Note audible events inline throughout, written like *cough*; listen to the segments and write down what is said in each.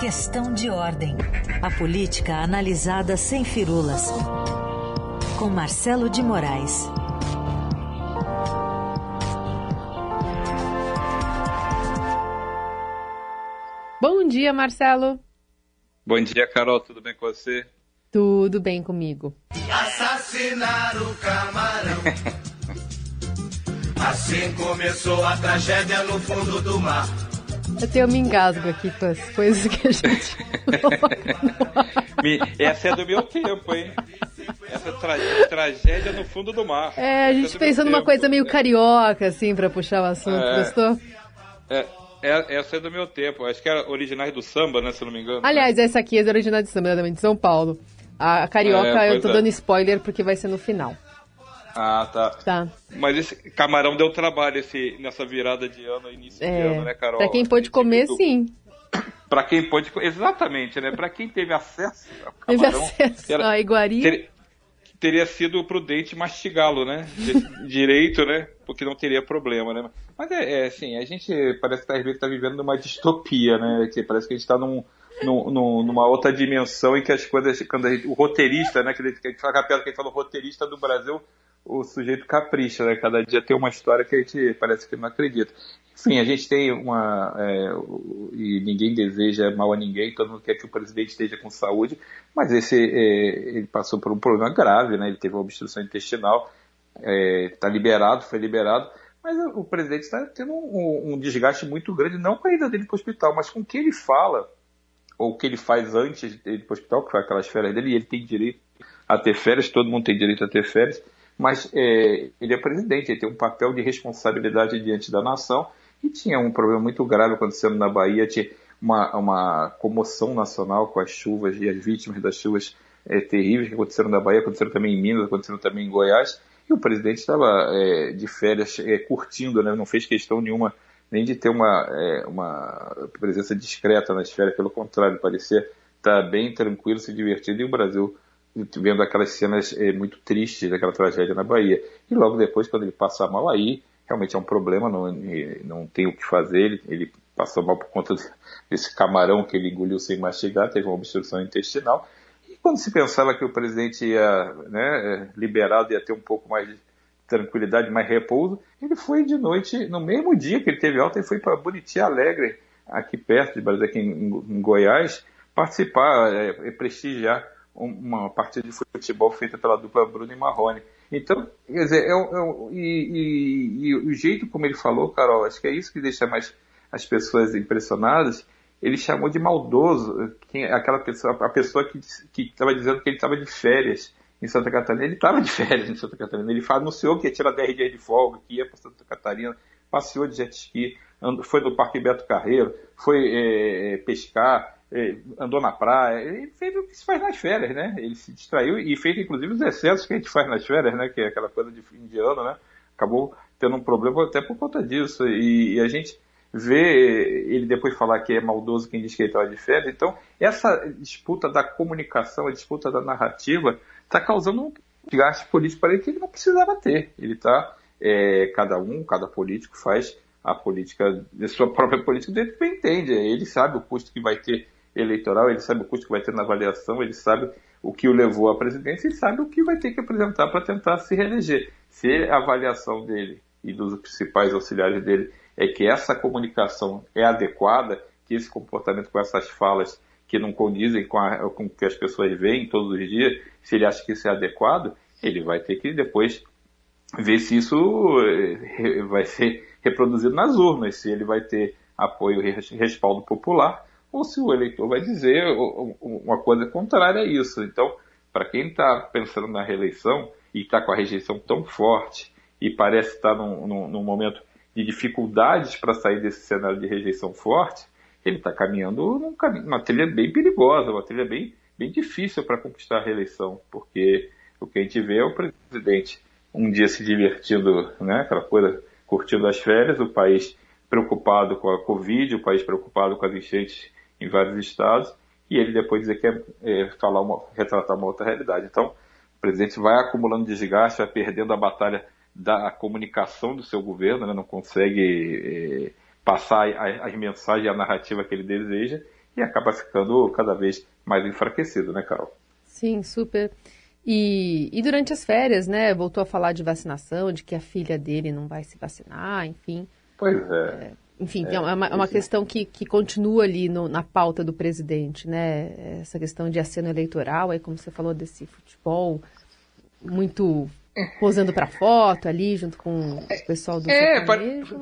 Questão de ordem. A política analisada sem firulas. Com Marcelo de Moraes. Bom dia, Marcelo. Bom dia, Carol. Tudo bem com você? Tudo bem comigo. Assassinar o camarão. *laughs* assim começou a tragédia no fundo do mar. Eu tenho me engasgo aqui com as coisas que a gente *laughs* Essa é do meu tempo, hein? Essa tra- tragédia no fundo do mar. É, a gente do pensou meu numa coisa meio carioca, assim, pra puxar o assunto. É. Gostou? É, é- essa é do meu tempo. Acho que era originais do samba, né? Se eu não me engano. Aliás, essa aqui é original de Samba, também de São Paulo. A carioca É, eu tô é. dando spoiler porque vai ser no final. Ah, tá. Tá. Mas esse camarão deu trabalho esse, nessa virada de ano, início de ano, né, É. Carol? Pra quem pôde comer, Tipo, sim. *coughs* Pra quem pôde. Exatamente, né? Pra quem teve acesso ao Teve camarão. acesso era- à iguaria. ter- teria sido prudente mastigá-lo, né? *laughs* Direito, né? Porque não teria problema, né? Mas é, é assim, a gente parece que às vezes está vivendo numa distopia, né? Que parece que a gente está num, num- num- numa outra dimensão em que as coisas. Quando a gente- o roteirista, né? Que a gente que a gente fala, que a gente fala o roteirista do Brasil, o sujeito capricha, né? Cada dia tem uma história que a gente parece que não acredita. Enfim, a gente tem uma. é, e ninguém deseja mal a ninguém, todo mundo quer que o presidente esteja com saúde, mas esse é, ele passou por um problema grave, né? Ele teve uma obstrução intestinal, está liberado, foi liberado, mas o presidente está tendo um, um desgaste muito grande, não com a ida dele para o hospital, mas com o que ele fala, ou o que ele faz antes de ir para o hospital, que foi aquelas férias dele, e ele tem direito a ter férias, todo mundo tem direito a ter férias, mas é, ele é presidente, ele tem um papel de responsabilidade diante da nação, e tinha um problema muito grave acontecendo na Bahia, tinha uma, uma comoção nacional com as chuvas e as vítimas das chuvas é, terríveis que aconteceram na Bahia, aconteceram também em Minas, aconteceram também em Goiás, e o presidente estava é, de férias é, curtindo, né? não fez questão nenhuma nem de ter uma, é, uma presença discreta nas férias, pelo contrário, parecia estar bem tranquilo, se divertindo, e o Brasil vendo aquelas cenas é, muito tristes daquela tragédia na Bahia. E logo depois, quando ele passa mal aí, realmente é um problema, não, não tem o que fazer, ele, ele passou mal por conta *laughs* desse camarão que ele engoliu sem mastigar, teve uma obstrução intestinal, quando se pensava que o presidente ia, né, liberado, ia ter um pouco mais de tranquilidade, mais repouso, ele foi de noite, no mesmo dia que ele teve alta, ele foi para Buriti Alegre, aqui perto de Brasília, aqui em, em Goiás, participar, é, prestigiar uma partida de futebol feita pela dupla Bruno e Marrone. Então, quer dizer, é, é, e, e, e o jeito como ele falou, Carol, acho que é isso que deixa mais as pessoas impressionadas, ele chamou de maldoso quem, aquela pessoa, a pessoa que estava dizendo que ele estava de férias em Santa Catarina. Ele estava de férias em Santa Catarina. Ele anunciou que ia tirar 10 dias de folga, que ia para Santa Catarina, passeou de jet ski, foi no Parque Beto Carreiro, foi é, pescar, andou na praia. Ele fez o que se faz nas férias, né? Ele se distraiu e fez inclusive os excessos que a gente faz nas férias, né? Que é aquela coisa de fim de ano, né? Acabou tendo um problema até por conta disso. E, e a gente ver ele depois falar que é maldoso quem diz que ele estava de férias. Então, essa disputa da comunicação, a disputa da narrativa, está causando um desgaste político para ele que ele não precisava ter. Ele está, é, cada um, cada político faz a política, a sua própria política do que entende. Ele sabe o custo que vai ter eleitoral, ele sabe o custo que vai ter na avaliação, ele sabe o que o levou à presidência e sabe o que vai ter que apresentar para tentar se reeleger. Se a avaliação dele e dos principais auxiliares dele é que essa comunicação é adequada, que esse comportamento com essas falas que não condizem com, a, com o que as pessoas veem todos os dias, se ele acha que isso é adequado, ele vai ter que depois ver se isso vai ser reproduzido nas urnas, se ele vai ter apoio e respaldo popular, ou se o eleitor vai dizer uma coisa contrária a isso. Então, para quem está pensando na reeleição e está com a rejeição tão forte e parece estar num, num, num momento de dificuldades para sair desse cenário de rejeição forte, ele está caminhando num caminho, uma trilha bem perigosa, uma trilha bem, bem difícil para conquistar a reeleição, porque o que a gente vê é o presidente um dia se divertindo, né, aquela coisa, curtindo as férias, o país preocupado com a Covid, o país preocupado com as enchentes em vários estados, e ele depois dizer que é, é falar uma, retratar uma outra realidade. Então, o presidente vai acumulando desgaste, vai perdendo a batalha da comunicação do seu governo, né, não consegue é, passar as mensagens e a narrativa que ele deseja, e acaba ficando cada vez mais enfraquecido, né, Carol? Sim, super. E, e durante as férias, né, voltou a falar de vacinação, de que a filha dele não vai se vacinar, enfim. Pois é. é enfim, é, é uma, é uma questão que, que continua ali no, na pauta do presidente, né? Essa questão de aceno eleitoral, aí como você falou desse futebol muito posando para foto ali junto com o pessoal do É,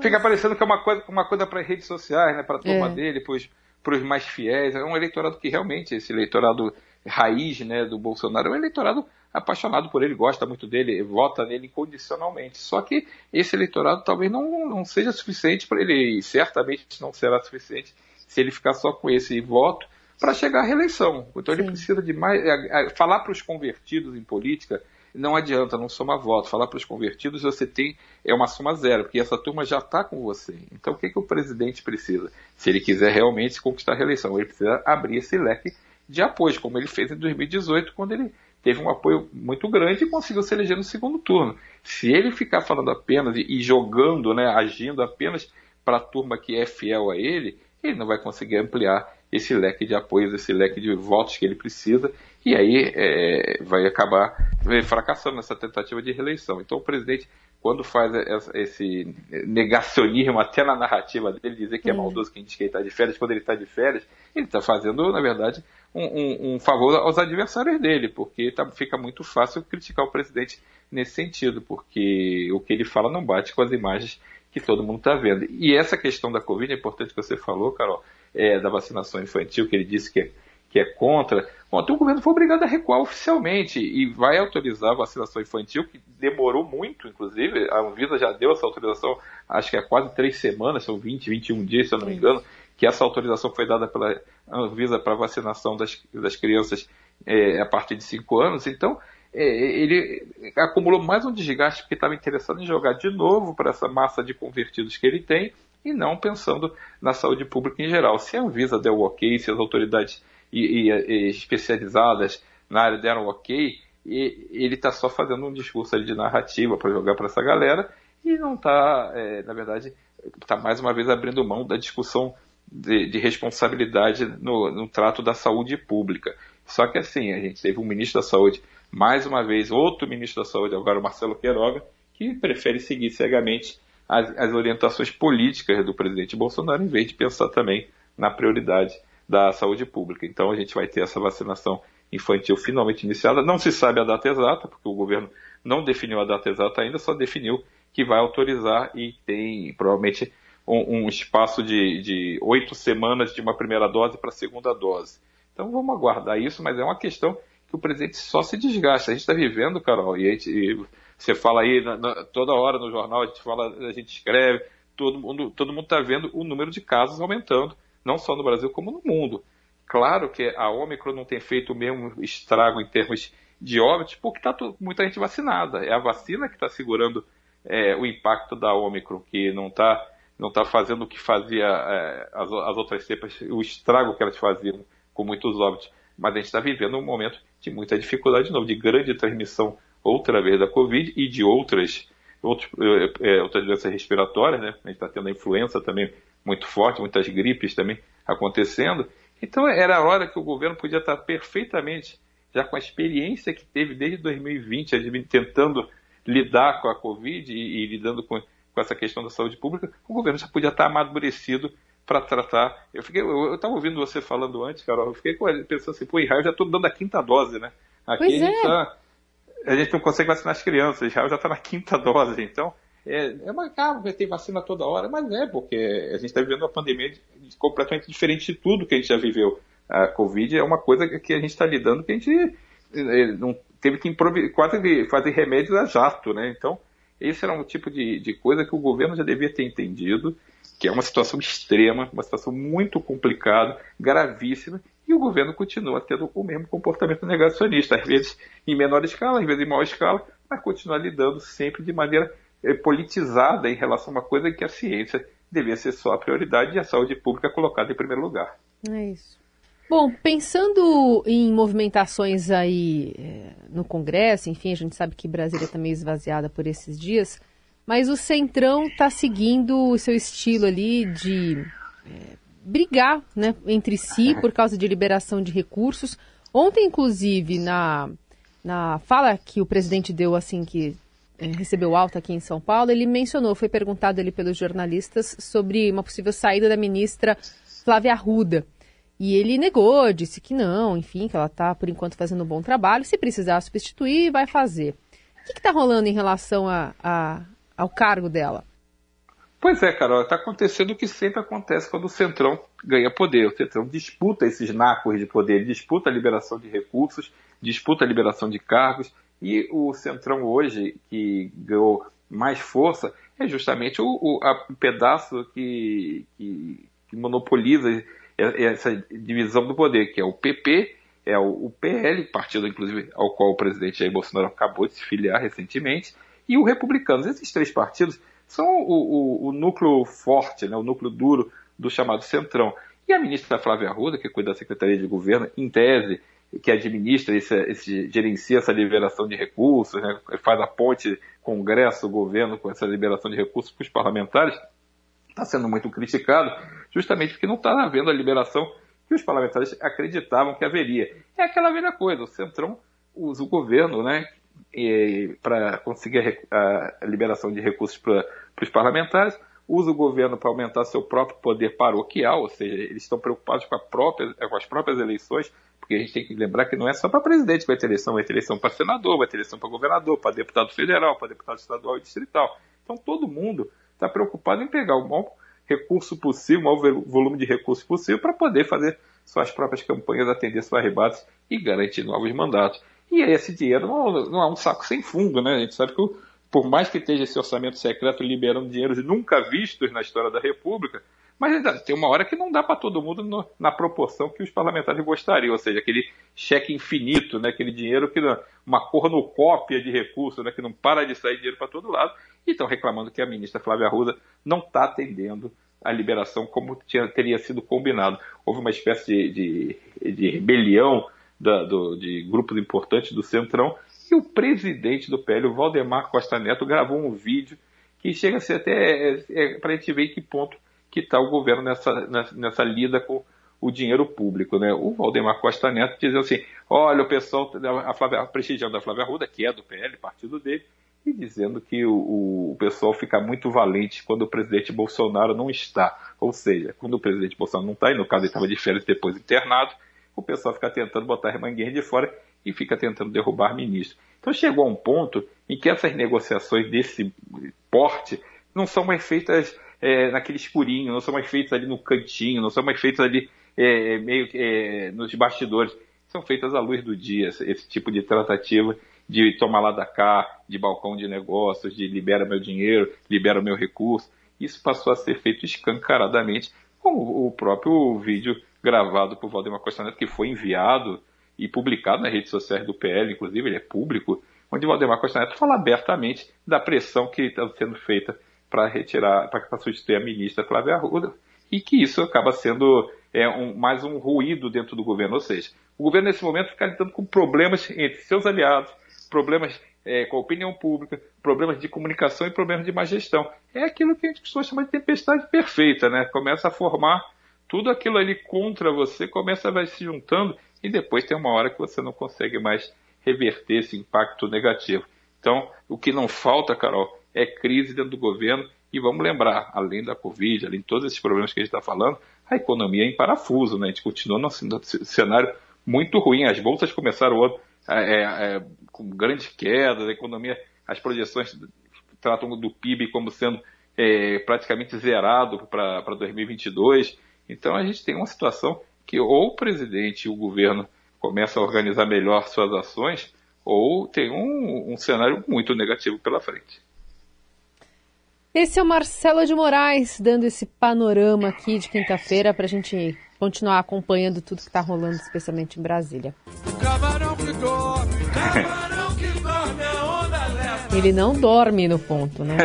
fica parecendo que é uma coisa, uma coisa para redes sociais, né, para a turma é. dele, para os mais fiéis. É um eleitorado que realmente esse eleitorado raiz, né, do Bolsonaro é um eleitorado apaixonado por ele, gosta muito dele, vota nele incondicionalmente. Só que esse eleitorado talvez não, não seja suficiente para ele, e certamente não será suficiente se ele ficar só com esse voto para chegar à reeleição. Então Sim. ele precisa de mais. É, é, falar para os convertidos em política não adianta, não soma voto. Falar para os convertidos você tem é uma soma zero, porque essa turma já está com você. Então o que, que o presidente precisa? Se ele quiser realmente conquistar a reeleição, ele precisa abrir esse leque de apoio, como ele fez em 2018, quando ele teve um apoio muito grande e conseguiu se eleger no segundo turno. Se ele ficar falando apenas e, jogando, né, agindo apenas para a turma que é fiel a ele, ele não vai conseguir ampliar esse leque de apoios, esse leque de votos que ele precisa, e aí é, vai acabar fracassando nessa tentativa de reeleição. Então o presidente, quando faz esse negacionismo até na narrativa dele, dizer que é maldoso quem diz que ele está de férias, quando ele está de férias, ele está fazendo, na verdade, um, um, favor aos adversários dele, porque tá, fica muito fácil criticar o presidente nesse sentido, porque o que ele fala não bate com as imagens que todo mundo está vendo. E essa questão da Covid, é importante que você falou, Carol, é, da vacinação infantil, que ele disse que é, que é contra. Ontem o governo foi obrigado a recuar oficialmente e vai autorizar a vacinação infantil, que demorou muito, inclusive. A Anvisa já deu essa autorização, acho que há quase três semanas, são 20, 21 dias, se eu não me engano que essa autorização foi dada pela Anvisa para vacinação das, das crianças é, a partir de 5 anos. Então, é, ele acumulou mais um desgaste porque estava interessado em jogar de novo para essa massa de convertidos que ele tem e não pensando na saúde pública em geral. Se a Anvisa der o ok, se as autoridades e, e, e especializadas na área deram o ok, ele está só fazendo um discurso de narrativa para jogar para essa galera e não está, é, na verdade, está mais uma vez abrindo mão da discussão de, de responsabilidade no, no trato da saúde pública. Só que assim, a gente teve um ministro da Saúde, mais uma vez, outro ministro da Saúde, agora o Marcelo Queiroga, que prefere seguir cegamente as, as, orientações políticas do presidente Bolsonaro, em vez de pensar também na prioridade da saúde pública. Então a gente vai ter essa vacinação infantil finalmente iniciada. Não se sabe a data exata, porque o governo não definiu a data exata ainda, só definiu que vai autorizar e tem provavelmente um, um espaço de oito semanas de uma primeira dose para a segunda dose. Então vamos aguardar isso, mas é uma questão que o presidente só se desgasta. A gente está vivendo, Carol, e, gente, e, você fala aí na, na, toda hora no jornal, a gente fala, a gente escreve, todo mundo todo mundo está vendo o número de casos aumentando, não só no Brasil como no mundo. Claro que a Ômicron não tem feito o mesmo estrago em termos de óbitos, porque está muita gente vacinada. É a vacina que está segurando é, o impacto da Ômicron, que não está não está fazendo o que fazia é, as, as, outras cepas, o estrago que elas faziam com muitos óbitos. Mas a gente está vivendo um momento de muita dificuldade de novo, de grande transmissão outra vez da Covid e de outras, outros, é, outras doenças respiratórias, né? A gente está tendo a influenza também muito forte, muitas gripes também acontecendo. Então era a hora que o governo podia estar perfeitamente, já com a experiência que teve desde 2020, tentando lidar com a Covid e, e lidando com com essa questão da saúde pública, o governo já podia estar amadurecido para tratar. Eu fiquei, eu estava ouvindo você falando antes, Carol, eu fiquei pensando assim, pô, Israel já estou dando a quinta dose, né? Aqui pois a gente, é. tá, a gente não consegue vacinar as crianças, Israel já está na quinta dose, então é, é uma ah, tem vacina toda hora, mas é porque a gente está vivendo uma pandemia completamente diferente de tudo que a gente já viveu. A Covid é uma coisa que a gente está lidando que a gente é, não teve que improvisar, quase fazer remédios a jato, né? Então esse era um tipo de, de coisa que o governo já devia ter entendido, que é uma situação extrema, uma situação muito complicada, gravíssima, e o governo continua tendo o mesmo comportamento negacionista, às vezes em menor escala, às vezes em maior escala, mas continua lidando sempre de maneira eh, politizada em relação a uma coisa que a ciência devia ser só a prioridade e a saúde pública colocada em primeiro lugar. É isso. Bom, pensando em movimentações aí é, no Congresso, enfim, a gente sabe que Brasília está meio esvaziada por esses dias, mas o Centrão está seguindo o seu estilo ali de é, brigar né, entre si por causa de liberação de recursos. Ontem, inclusive, na, na fala que o presidente deu assim que é, recebeu alta aqui em São Paulo, ele mencionou, foi perguntado ali pelos jornalistas sobre uma possível saída da ministra Flávia Arruda. E ele negou, disse que não, enfim, que ela está, por enquanto, fazendo um bom trabalho. Se precisar substituir, vai fazer. O que está rolando em relação a, a, ao cargo dela? Pois é, Carol, está acontecendo o que sempre acontece quando o Centrão ganha poder. O Centrão disputa esses nacos de poder, disputa a liberação de recursos, disputa a liberação de cargos, e o Centrão hoje, que ganhou mais força, é justamente o, o, a, pedaço que, que, que monopoliza essa divisão do poder, que é o PP, é o, PL, partido inclusive ao qual o presidente Jair Bolsonaro acabou de se filiar recentemente, e o Republicanos. Esses três partidos são o, o, o núcleo forte, né, o núcleo duro do chamado Centrão. E a ministra Flávia Arruda, que cuida da Secretaria de Governo, em tese, que administra, esse, esse, gerencia essa liberação de recursos, né, faz a ponte Congresso-Governo com essa liberação de recursos para os parlamentares, está sendo muito criticado, justamente porque não está havendo a liberação que os parlamentares acreditavam que haveria. É aquela velha coisa, o Centrão usa o governo né, para conseguir a, a, liberação de recursos para os parlamentares, usa o governo para aumentar seu próprio poder paroquial, ou seja, eles estão preocupados com, própria, com, as próprias eleições, porque a gente tem que lembrar que não é só para presidente que vai ter eleição, vai ter eleição para senador, vai ter eleição para governador, para deputado federal, para deputado estadual e distrital. Então todo mundo está preocupado em pegar o maior recurso possível, o maior volume de recursos possível para poder fazer suas próprias campanhas, atender suas rebates e garantir novos mandatos. E esse dinheiro não, não é um saco sem fundo, né? A gente sabe que por mais que esteja esse orçamento secreto liberando dinheiros nunca vistos na história da República, mas tem uma hora que não dá para todo mundo no, na proporção que os parlamentares gostariam, ou seja, aquele cheque infinito, né, aquele dinheiro que uma cornucópia de recursos, né, que não para de sair dinheiro para todo lado, e estão reclamando que a ministra Flávia Arruda não está atendendo a liberação como tinha, teria sido combinado. Houve uma espécie de, de, de rebelião da, do, de grupos importantes do Centrão e o presidente do PL, o Valdemar Costa Neto, gravou um vídeo que chega a ser até é, é, para a gente ver em que ponto que está o governo nessa, nessa, nessa, lida com o dinheiro público. Né? O Valdemar Costa Neto dizendo assim, olha, o pessoal, a Flávia, prestigiando a Flávia Arruda, que é do PL, partido dele, e dizendo que o, o, pessoal fica muito valente quando o presidente Bolsonaro não está. Ou seja, quando o presidente Bolsonaro não está, e no caso ele estava de férias depois internado, o pessoal fica tentando botar a mangueira de fora e fica tentando derrubar ministro. Então chegou a um ponto em que essas negociações desse porte não são mais feitas é, naquele escurinho, não são mais feitas ali no cantinho, não são mais feitas ali é, meio é, nos bastidores. São feitas à luz do dia, esse tipo de tratativa de tomar lá da cá, de balcão de negócios, de libera meu dinheiro, libera meu recurso. Isso passou a ser feito escancaradamente, como o próprio vídeo gravado por Valdemar Costa Neto, que foi enviado e publicado nas redes sociais do PL, inclusive ele é público, onde Valdemar Costa Neto fala abertamente da pressão que está sendo feita para retirar, para substituir a ministra Flávia Arruda, e que isso acaba sendo é, um, mais um ruído dentro do governo. Ou seja, o governo nesse momento fica lidando com problemas entre seus aliados, problemas é, com a opinião pública, problemas de comunicação e problemas de má gestão. É aquilo que a gente costuma chamar de tempestade perfeita, né? Começa a formar tudo aquilo ali contra você, começa a vai se juntando e depois tem uma hora que você não consegue mais reverter esse impacto negativo. Então, o que não falta, Carol, é crise dentro do governo e vamos lembrar, além da Covid, além de todos esses problemas que a gente está falando, a economia é em parafuso, né? A gente continua num cenário muito ruim. As bolsas começaram o ano é, é, com grandes quedas, a economia, as projeções tratam do PIB como sendo é, praticamente zerado para 2022. Então a gente tem uma situação que ou o presidente e o governo começam a organizar melhor suas ações, ou tem um, um cenário muito negativo pela frente. Esse é o Marcelo de Moraes dando esse panorama aqui de quinta-feira para a gente continuar acompanhando tudo que está rolando, especialmente em Brasília. *laughs* Ele não dorme no ponto, né?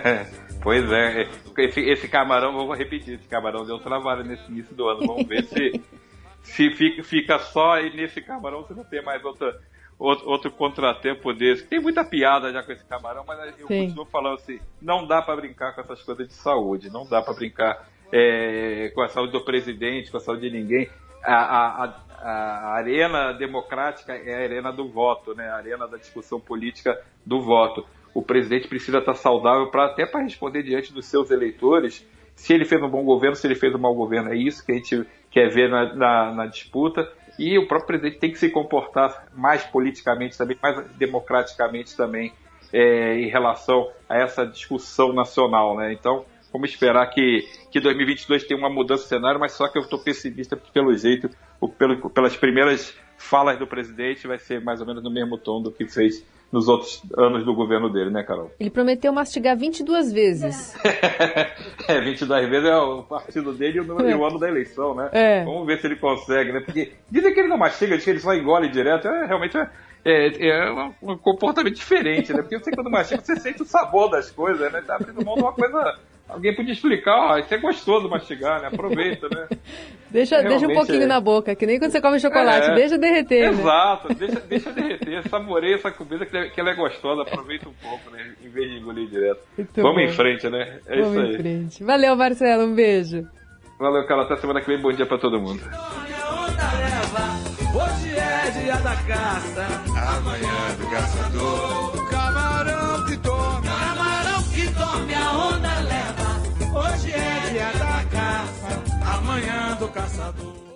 *laughs* pois é, esse, esse, camarão, vou repetir, esse camarão deu trabalho nesse início do ano. Vamos ver se, *laughs* se fica, fica só e nesse camarão você não tem mais outra, outro, outro contratempo desse. Tem muita piada já com esse camarão, mas eu Sim. continuo falando assim, não dá para brincar com essas coisas de saúde, não dá para brincar é, com a saúde do presidente, com a saúde de ninguém. A, a, a, arena democrática é a arena do voto, né? a arena da discussão política do voto. O presidente precisa estar saudável para até para responder diante dos seus eleitores se ele fez um bom governo, se ele fez um mau governo. É isso que a gente quer ver na, na, na disputa. E o próprio presidente tem que se comportar mais politicamente também, mais democraticamente também, é, em relação a essa discussão nacional. Né? Então, vamos esperar que, que 2022 tenha uma mudança de cenário, mas só que eu estou pessimista porque, pelo jeito, pelo, pelas primeiras falas do presidente, vai ser mais ou menos no mesmo tom do que fez nos outros anos do governo dele, né, Carol? Ele prometeu mastigar 22 vezes. *laughs* é, 22 vezes é o partido dele e o, é. o ano da eleição, né? É. Vamos ver se ele consegue, né? Porque dizem que ele não mastiga, dizem que ele só engole direto. É, realmente é, é, é um, um, comportamento diferente, né? Porque você quando mastiga, você sente o sabor das coisas, né? Tá abrindo mão de uma coisa Alguém podia explicar, ó, isso é gostoso mastigar, né? Aproveita, né? *laughs* deixa, deixa um pouquinho é. na boca, que nem quando você come chocolate, é, deixa derreter. Né? Exato, né? deixa, deixa derreter, saboreia essa comida que, que ela é gostosa, aproveita um pouco, né? Em vez de engolir direto. Muito Vamos bom. em frente, né? É Vamos isso aí. Em frente. Valeu, Marcelo, um beijo. Valeu, Carla, até semana que vem, bom dia pra todo mundo. Hoje é dia da caça, amanhã do caçador. Leva. Hoje é dia da caça, amanhã do caçador.